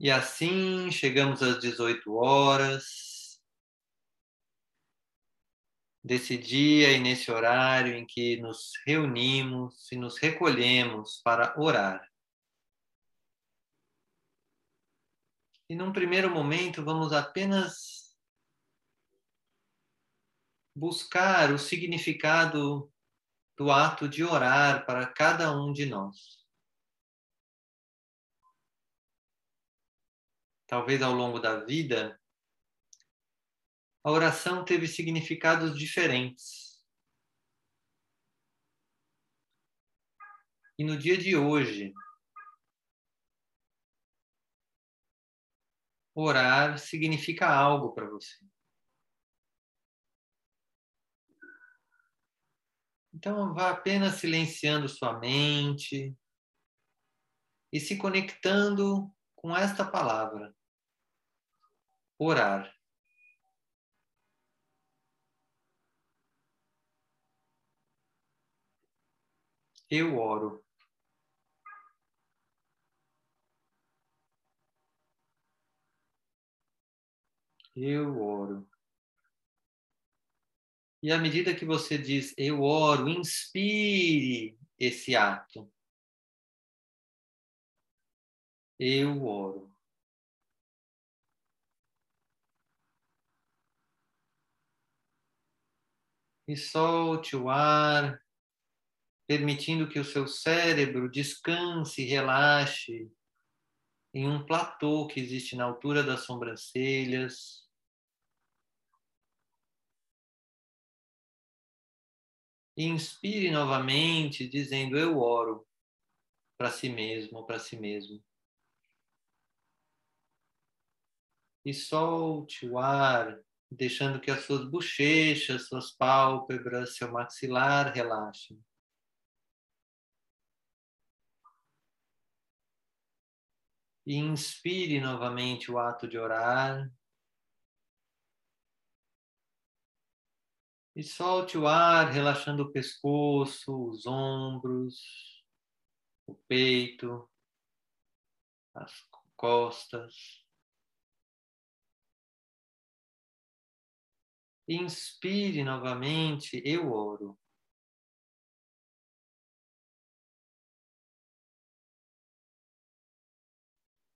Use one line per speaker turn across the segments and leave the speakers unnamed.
E assim chegamos às 18 horas desse dia e nesse horário em que nos reunimos e nos recolhemos para orar. E num primeiro momento vamos apenas buscar o significado do ato de orar para cada um de nós. Talvez ao longo da vida, a oração teve significados diferentes. E no dia de hoje, orar significa algo para você. Então, vá apenas silenciando sua mente e se conectando com esta palavra orar. Eu oro. Eu oro. E à medida que você diz eu oro, inspire esse ato. Eu oro. E solte o ar, permitindo que o seu cérebro descanse e relaxe em um platô que existe na altura das sobrancelhas. Inspire novamente, dizendo: Eu oro para si mesmo, para si mesmo. E solte o ar deixando que as suas bochechas, suas pálpebras, seu maxilar relaxem. E inspire novamente o ato de orar. E solte o ar, relaxando o pescoço, os ombros, o peito, as costas. Inspire novamente, eu oro.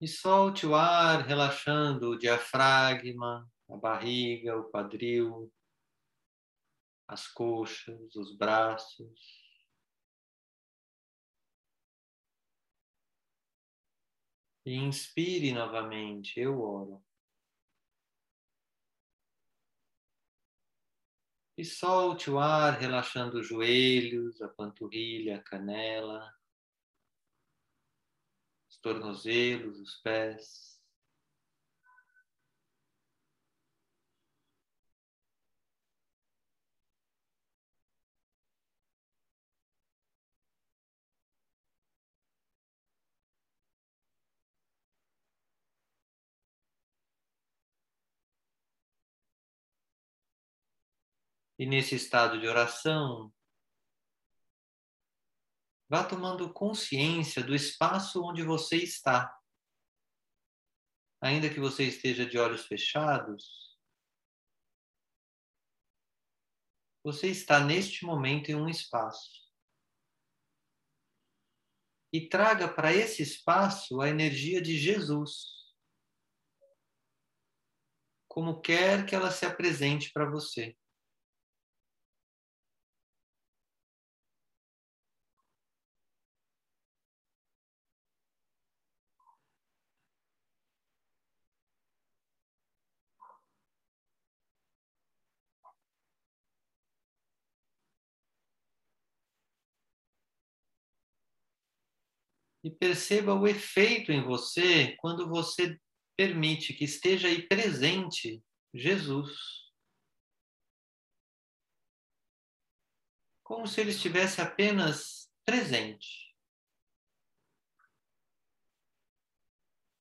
E solte o ar, relaxando o diafragma, a barriga, o quadril, as coxas, os braços. E inspire novamente, eu oro. E solte o ar, relaxando os joelhos, a panturrilha, a canela, os tornozelos, os pés. E nesse estado de oração, vá tomando consciência do espaço onde você está. Ainda que você esteja de olhos fechados, você está neste momento em um espaço. E traga para esse espaço a energia de Jesus. Como quer que ela se apresente para você. E perceba o efeito em você quando você permite que esteja aí presente Jesus. Como se ele estivesse apenas presente.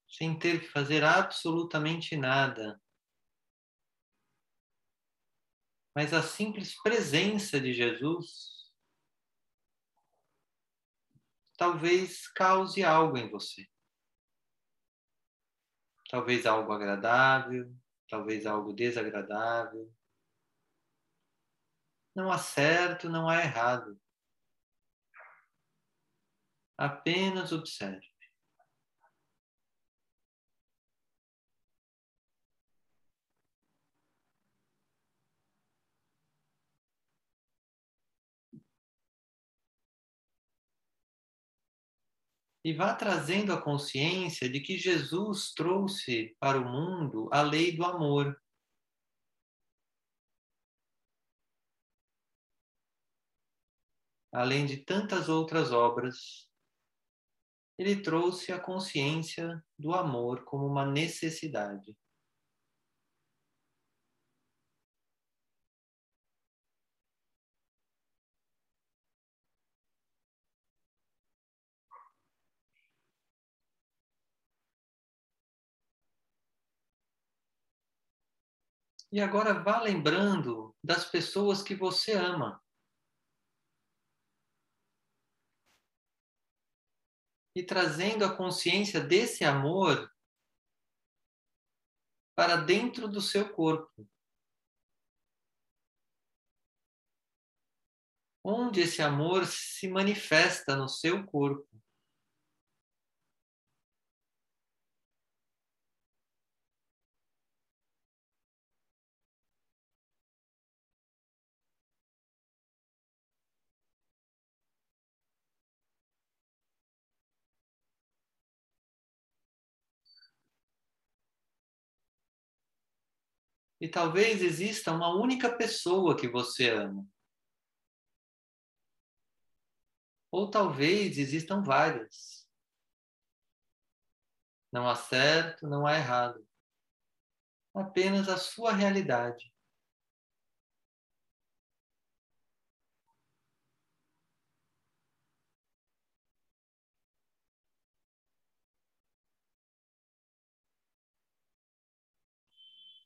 Sem ter que fazer absolutamente nada. Mas a simples presença de Jesus talvez cause algo em você. talvez algo agradável, talvez algo desagradável. Não há certo, não há errado. Apenas observe. E vá trazendo a consciência de que Jesus trouxe para o mundo a lei do amor. Além de tantas outras obras, ele trouxe a consciência do amor como uma necessidade. E agora vá lembrando das pessoas que você ama. E trazendo a consciência desse amor para dentro do seu corpo. Onde esse amor se manifesta no seu corpo. E talvez exista uma única pessoa que você ama. Ou talvez existam várias. Não há certo, não há errado. Apenas a sua realidade.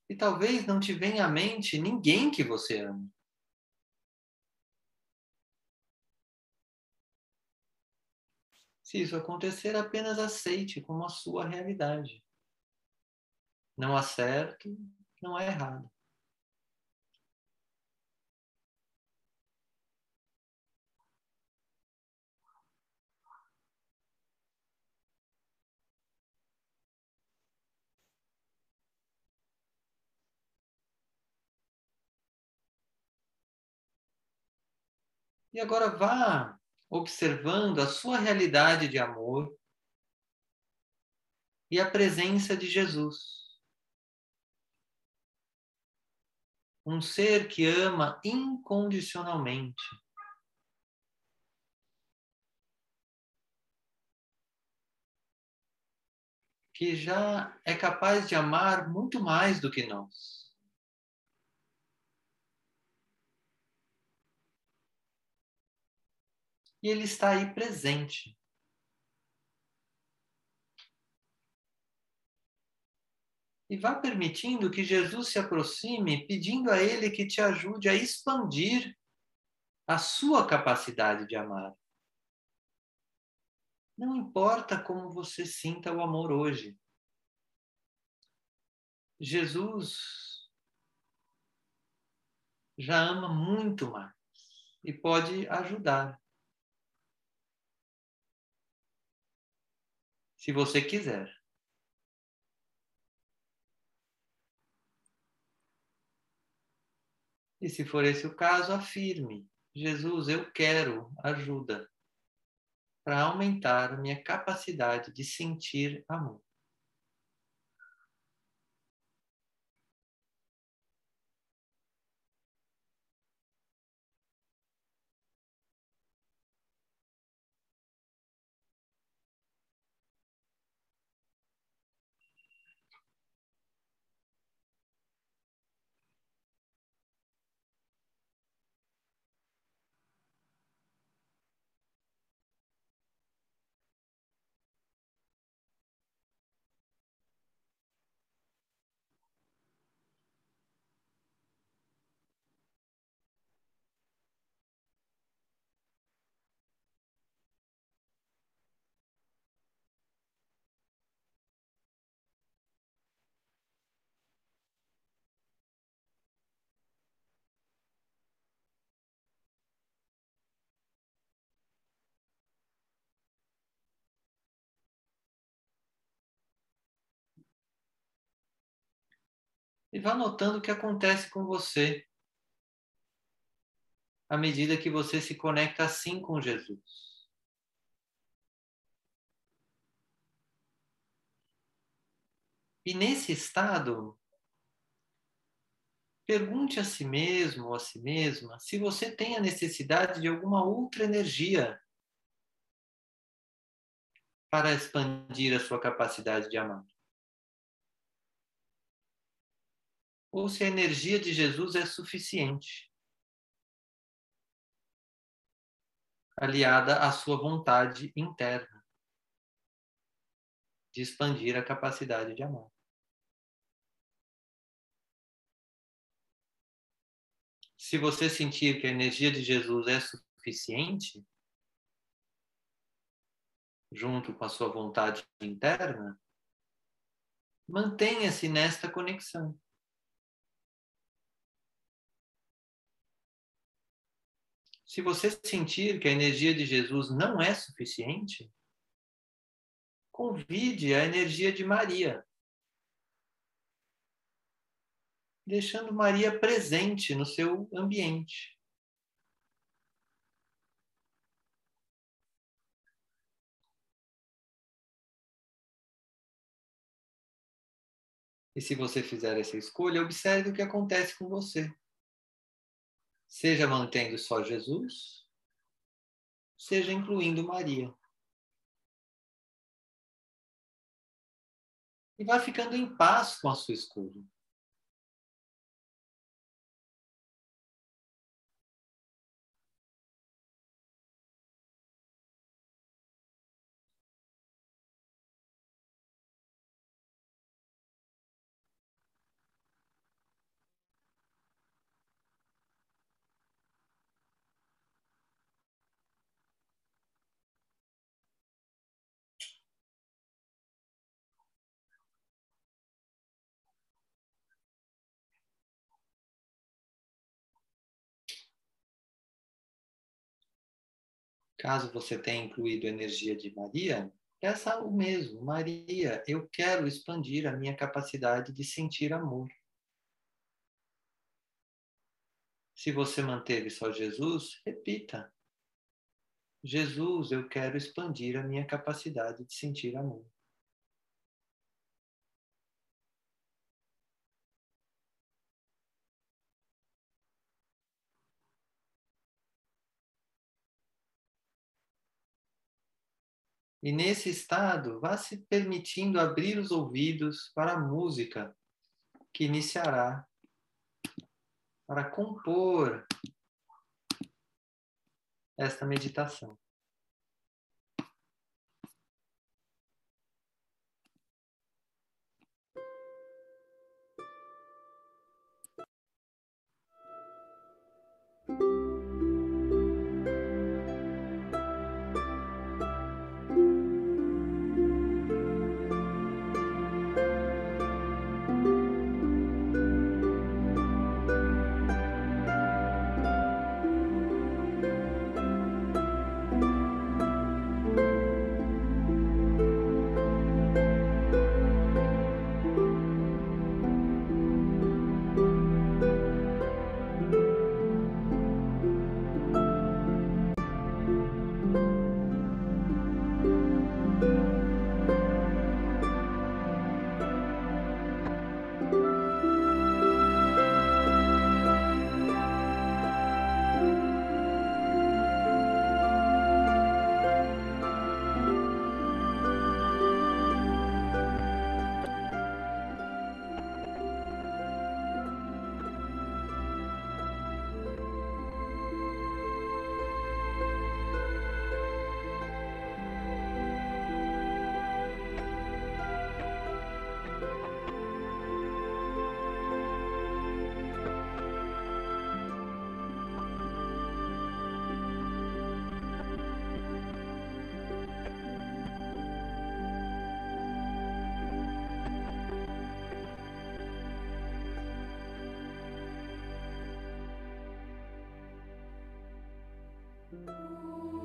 E talvez não te venha à mente ninguém que você ama. Se isso acontecer, apenas aceite como a sua realidade. Não há certo, não há errado. E agora vá observando a sua realidade de amor e a presença de Jesus. Um ser que ama incondicionalmente. Que já é capaz de amar muito mais do que nós. E ele está aí presente. E vá permitindo que Jesus se aproxime, pedindo a Ele que te ajude a expandir a sua capacidade de amar. Não importa como você sinta o amor hoje. Jesus já ama muito mais e pode ajudar. Se você quiser. E se for esse o caso, afirme: Jesus, eu quero ajuda para aumentar minha capacidade de sentir amor. E vá notando o que acontece com você à medida que você se conecta assim com Jesus. E nesse estado, pergunte a si mesmo ou a si mesma se você tem a necessidade de alguma outra energia para expandir a sua capacidade de amar. Ou se a energia de Jesus é suficiente, aliada à sua vontade interna de expandir a capacidade de amar. Se você sentir que a energia de Jesus é suficiente, junto com a sua vontade interna, mantenha-se nesta conexão. Se você sentir que a energia de Jesus não é suficiente, convide a energia de Maria, deixando Maria presente no seu ambiente. E se você fizer essa escolha, observe o que acontece com você. Seja mantendo só Jesus, seja incluindo Maria. E vai ficando em paz com a sua escolha. Caso você tenha incluído energia de Maria, peça o mesmo. Maria, eu quero expandir a minha capacidade de sentir amor. Se você manteve só Jesus, repita. Jesus, eu quero expandir a minha capacidade de sentir amor. E nesse estado, vá se permitindo abrir os ouvidos para a música que iniciará para compor esta meditação. Ooh.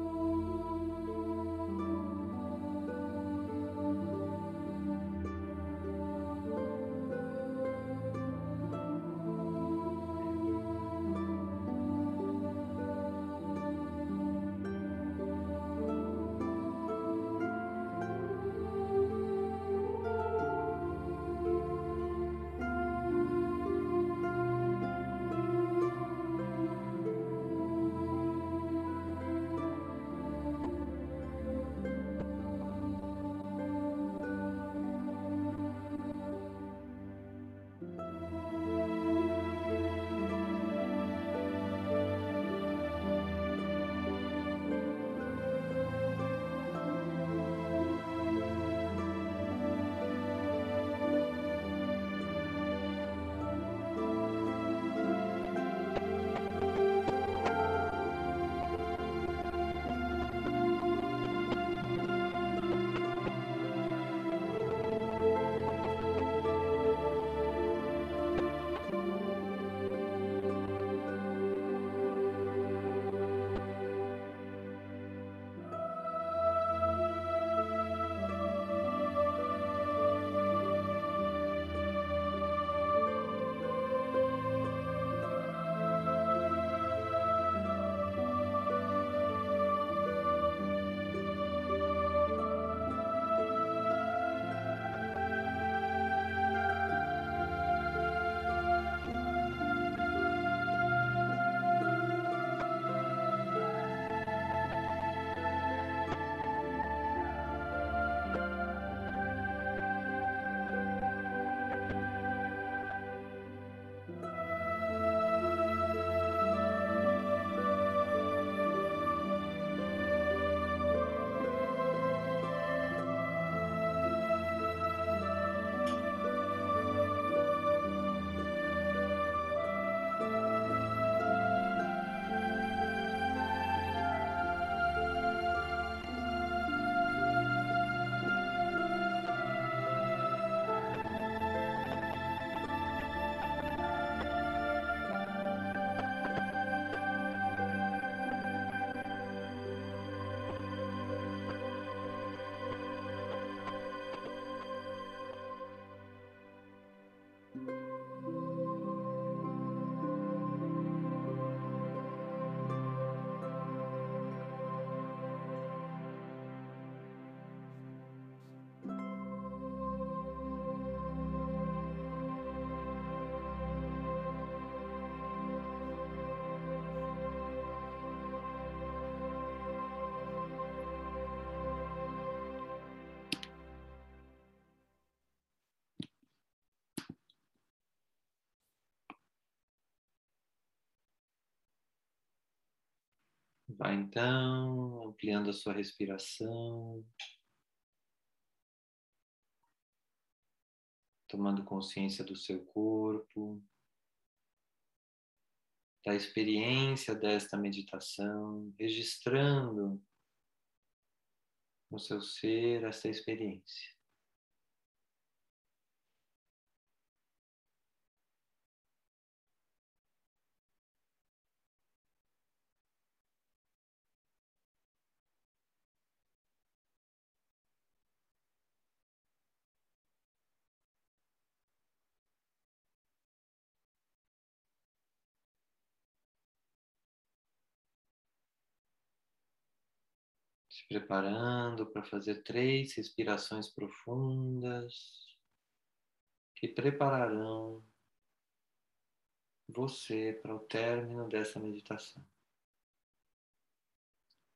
Vai então ampliando a sua respiração, tomando consciência do seu corpo, da experiência desta meditação, registrando no seu ser essa experiência. Se preparando para fazer três respirações profundas que prepararão você para o término dessa meditação.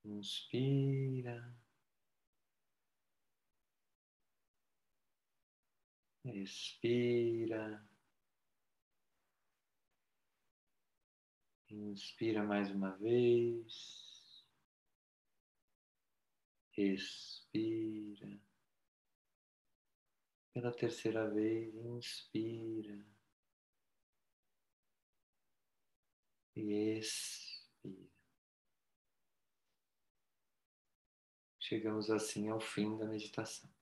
Inspira. Expira. Inspira mais uma vez. Expira. Pela terceira vez, inspira. E expira. Chegamos assim ao fim da meditação.